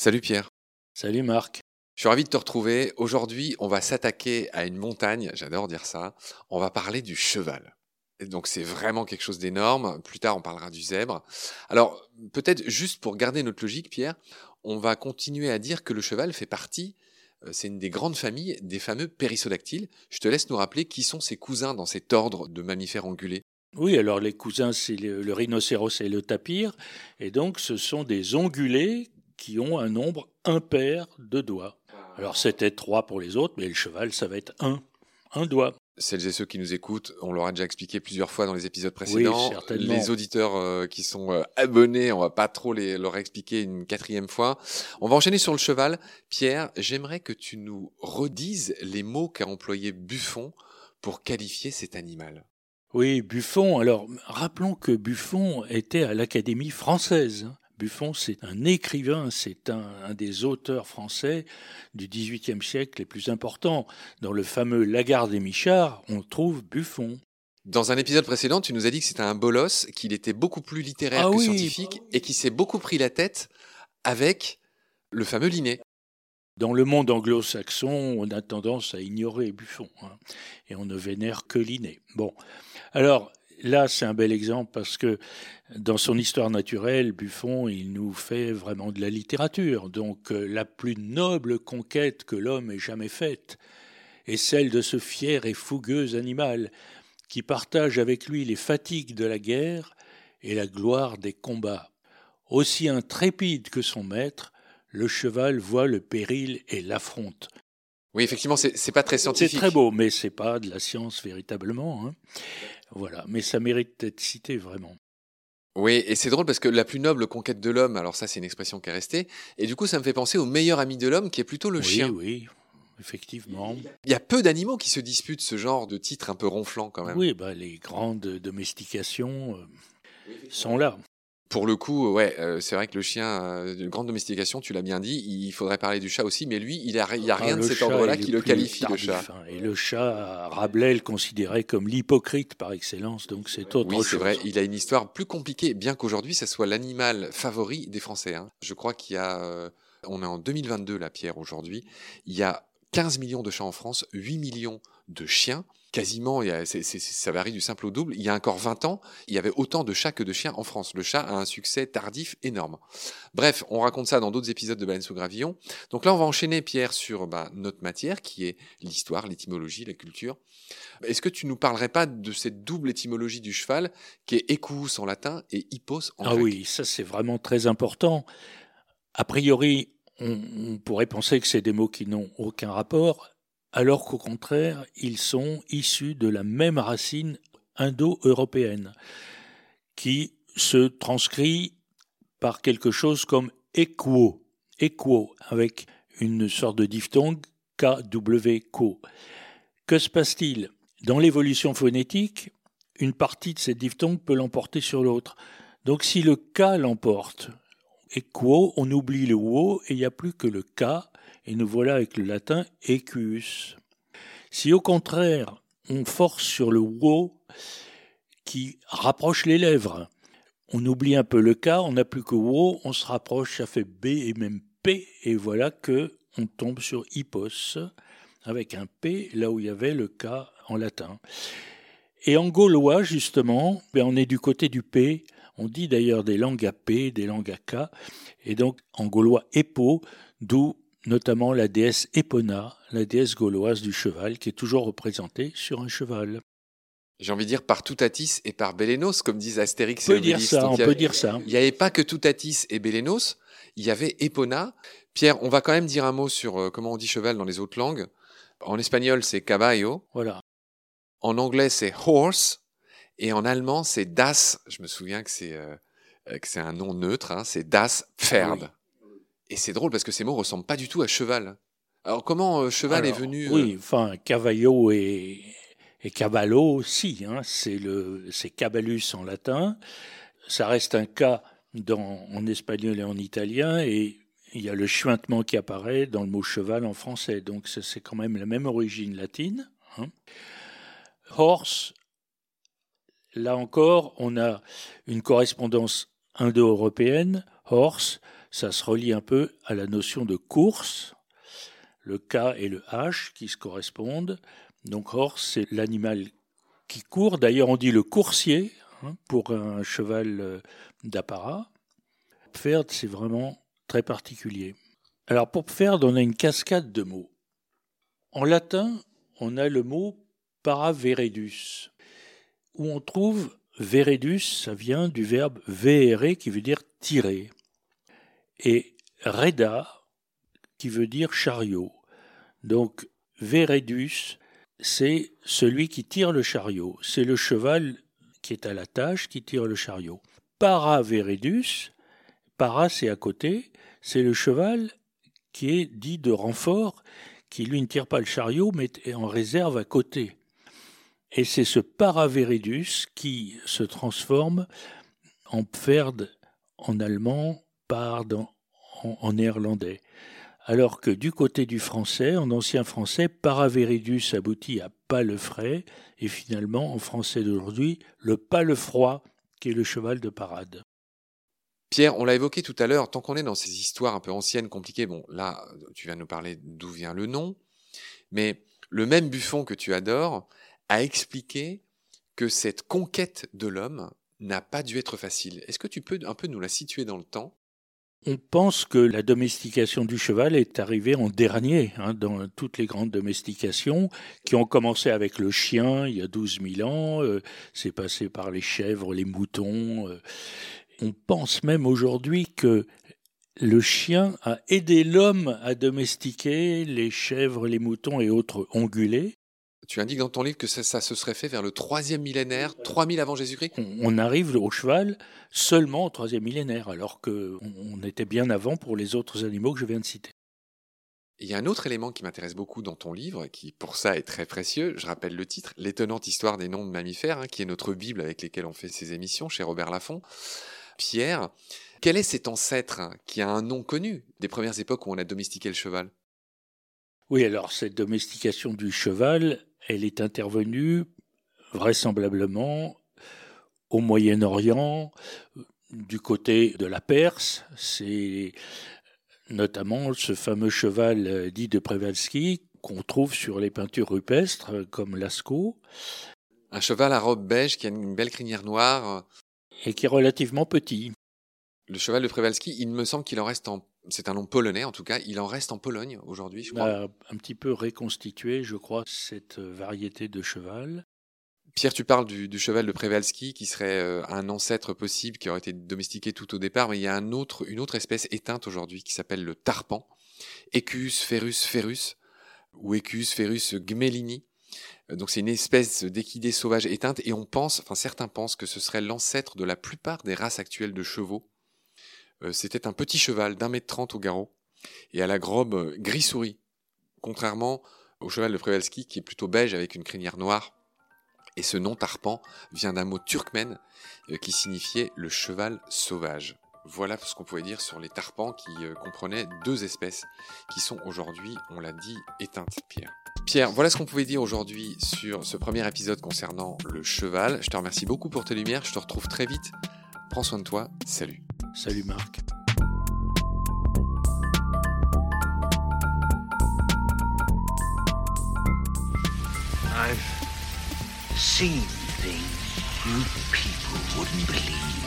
Salut Pierre. Salut Marc. Je suis ravi de te retrouver. Aujourd'hui, on va s'attaquer à une montagne, j'adore dire ça. On va parler du cheval. Et donc c'est vraiment quelque chose d'énorme. Plus tard, on parlera du zèbre. Alors, peut-être juste pour garder notre logique, Pierre, on va continuer à dire que le cheval fait partie, euh, c'est une des grandes familles des fameux périssodactyles. Je te laisse nous rappeler qui sont ses cousins dans cet ordre de mammifères ongulés. Oui, alors les cousins, c'est le rhinocéros et le tapir. Et donc, ce sont des ongulés qui ont un nombre impair de doigts. Alors c'était trois pour les autres, mais le cheval, ça va être un, un doigt. Celles et ceux qui nous écoutent, on leur a déjà expliqué plusieurs fois dans les épisodes précédents. Oui, les auditeurs euh, qui sont euh, abonnés, on va pas trop les, leur expliquer une quatrième fois. On va enchaîner sur le cheval. Pierre, j'aimerais que tu nous redises les mots qu'a employé Buffon pour qualifier cet animal. Oui, Buffon. Alors, rappelons que Buffon était à l'Académie française. Buffon, c'est un écrivain, c'est un, des auteurs français du XVIIIe siècle les plus importants. Dans le fameux Lagarde et Michard, on trouve Buffon. Dans un épisode précédent, tu nous as dit que c'était un bolos, qu'il était beaucoup plus littéraire ah que scientifique et qui s'est beaucoup pris la tête avec le fameux Linné. Dans le monde anglo-saxon, on a tendance à ignorer Buffon hein, et on ne vénère que Linné. Bon, alors là, c'est un bel exemple parce que dans son histoire naturelle, Buffon, il nous fait vraiment de la littérature. Donc, euh, la plus noble conquête que l'homme ait jamais faite est celle de ce fier et fougueux animal qui partage avec lui les fatigues de la guerre et la gloire des combats. Aussi intrépide que son maître, le cheval voit le péril et l'affronte. Oui, effectivement, c'est pas très scientifique. C'est très beau, mais c'est pas de la science véritablement. Hein. Voilà, mais ça mérite d'être cité vraiment. Oui, et c'est drôle parce que la plus noble conquête de l'homme, alors ça c'est une expression qui est restée, et du coup ça me fait penser au meilleur ami de l'homme qui est plutôt le oui, chien. Oui, effectivement. Il y a peu d'animaux qui se disputent ce genre de titre un peu ronflant quand même. Oui, bah, les grandes domestications euh, sont là. Pour le coup, ouais, euh, c'est vrai que le chien euh, de grande domestication, tu l'as bien dit, il faudrait parler du chat aussi, mais lui, il n'y a, a, Ah, rien de cet ordre-là qui le qualifie, tardif, le chat. hein. Et le chat, Rabelais le considérait comme l'hypocrite par excellence, donc c'est autre Oui, c'est vrai, il a une histoire plus compliquée, bien qu'aujourd'hui, ça soit l'animal favori des Français. hein. Je crois qu'il y a... euh, on est en 2022, là, Pierre, aujourd'hui. Il y a 15 millions de chats en France, 8 millions de chiens. Quasiment, il y a- c'est- c'est- ça varie du simple au double. Il y a encore 20 ans, il y avait autant de chats que de chiens en France. Le chat a un succès tardif énorme. Bref, on raconte ça dans d'autres épisodes de Baleine sous Gravillon. Donc là, on va enchaîner, Pierre, sur bah, notre matière, qui est l'histoire, l'étymologie, la culture. Est-ce que tu nous parlerais pas de cette double étymologie du cheval, qui est equus en latin et hippos en Ah grec? oui, ça c'est vraiment très important. A priori, on, on pourrait penser que c'est des mots qui n'ont aucun rapport, alors qu'au contraire, ils sont issus de la même racine indo-européenne, qui se transcrit par quelque chose comme equo, equo, avec une sorte de diphtongue KW. Que se passe-t-il? Dans l'évolution phonétique, une partie de cette diphtongue peut l'emporter sur l'autre. Donc si le K l'emporte, equo, on oublie le wo et il n'y a plus que le K, et nous voilà avec le latin equus. Si au contraire, on force sur le wo qui rapproche les lèvres, on oublie un peu le K, on n'a plus que wo, on se rapproche, ça fait B et même P, et voilà que on tombe sur hippos, avec un P là où il y avait le K en latin. Et en gaulois, justement, ben on est du côté du P. On dit d'ailleurs des langues à P, des langues à K. Et donc, en gaulois, Epo, d'où notamment la déesse Epona, la déesse gauloise du cheval, qui est toujours représentée sur un cheval. J'ai envie de dire par Toutatis et par Bélénos, comme disent Astérix On et peut dire Obélix. ça, on peut dire ça. Il n'y avait pas que Toutatis et Bélénos, il y avait Epona. Pierre, on va quand même dire un mot sur euh, comment on dit cheval dans les autres langues. En espagnol, c'est caballo. Voilà. En anglais, c'est horse. Et en allemand, c'est das. Je me souviens que c'est euh, euh, un nom neutre. hein, c'est das Pferd. Oui. Et c'est drôle parce que ces mots ressemblent pas du tout à cheval. Alors comment euh, cheval Alors, est venu euh, Oui, enfin, cavallo et, et cavallo aussi. Hein, c'est le, c'est caballus en latin. Ça reste un cas dans, en espagnol et en italien, et il y a le chuintement qui apparaît dans le mot cheval en français. Donc c'est quand même la même origine latine. hein. Horse, là encore, on a une correspondance indo-européenne. Horse, ça se relie un peu à la notion de course, le K et le H qui se correspondent. Donc horse, c'est l'animal qui court. D'ailleurs, on dit le coursier hein, pour un cheval euh, d'apparat. Pferd, c'est vraiment très particulier. Alors pour Pferd, on a une cascade de mots. En latin, on a le mot paraveredus, où on trouve veredus, ça vient du verbe vere qui veut dire tirer, et reda qui veut dire chariot. Donc veredus, c'est celui qui tire le chariot, c'est le cheval qui est à la tâche qui tire le chariot. Paraveredus, para c'est à côté, c'est le cheval qui est dit de renfort, qui lui ne tire pas le chariot mais est en réserve à côté. Et c'est ce paraveridus qui se transforme en pferd en allemand, pard en, néerlandais. Alors que du côté du français, en ancien français, paraveridus aboutit à palefrais, et finalement, en français d'aujourd'hui, le palefroid, qui est le cheval de parade. Pierre, on l'a évoqué tout à l'heure, tant qu'on est dans ces histoires un peu anciennes, compliquées, bon, là, tu viens nous parler d'où vient le nom, mais le même Buffon que tu adores a expliqué que cette conquête de l'homme n'a pas dû être facile. Est-ce que tu peux un peu nous la situer dans le temps? On pense que la domestication du cheval est arrivée en dernier hein, dans toutes les grandes domestications qui ont commencé avec le chien il y a 12 000 ans, euh, c'est passé par les chèvres, les moutons. Euh, on pense même aujourd'hui que le chien a aidé l'homme à domestiquer les chèvres, les moutons et autres ongulés. Tu indiques dans ton livre que ça, se serait fait vers le troisième millénaire, 3000 avant Jésus-Christ? On, arrive au cheval seulement au troisième millénaire, alors qu'on on était bien avant pour les autres animaux que je viens de citer. Il y a un autre élément qui m'intéresse beaucoup dans ton livre, qui pour ça est très précieux. Je rappelle le titre, L'étonnante histoire des noms de mammifères, hein, qui est notre Bible avec laquelle on fait ces émissions chez Robert Laffont. Pierre, quel est cet ancêtre qui a un nom connu des premières époques où on a domestiqué le cheval? Oui, alors cette domestication du cheval, elle est intervenue vraisemblablement au Moyen-Orient, du côté de la Perse. C'est notamment ce fameux cheval dit de Przewalski qu'on trouve sur les peintures rupestres comme Lascaux. Un cheval à robe beige qui a une belle crinière noire et qui est relativement petit. Le cheval de Przewalski, il me semble qu'il en reste en. C'est un nom polonais en tout cas, il en reste en Pologne aujourd'hui, je crois. un petit peu reconstitué, je crois, cette variété de cheval. Pierre, tu parles du, cheval de Przewalski qui serait euh, un ancêtre possible qui aurait été domestiqué tout au départ, mais il y a un autre, une autre espèce éteinte aujourd'hui qui s'appelle le tarpan, Equus ferus ferus, ou Equus ferus gmelini, euh, donc c'est une espèce d'équidé sauvage éteinte et on pense, enfin certains pensent que ce serait l'ancêtre de la plupart des races actuelles de chevaux. Euh, c'était un petit cheval d'un mètre trente au garrot et à la grobe euh, gris souris, contrairement au cheval de Przewalski qui est plutôt beige avec une crinière noire. Et ce nom tarpan vient d'un mot turkmène qui signifiait le cheval sauvage. Voilà ce qu'on pouvait dire sur les tarpans qui comprenaient deux espèces qui sont aujourd'hui, on l'a dit, éteintes, Pierre. Pierre, voilà ce qu'on pouvait dire aujourd'hui sur ce premier épisode concernant le cheval. Je te remercie beaucoup pour tes lumières. Je te retrouve très vite. Prends soin de toi. Salut. Salut Marc. I've seen things you people wouldn't believe.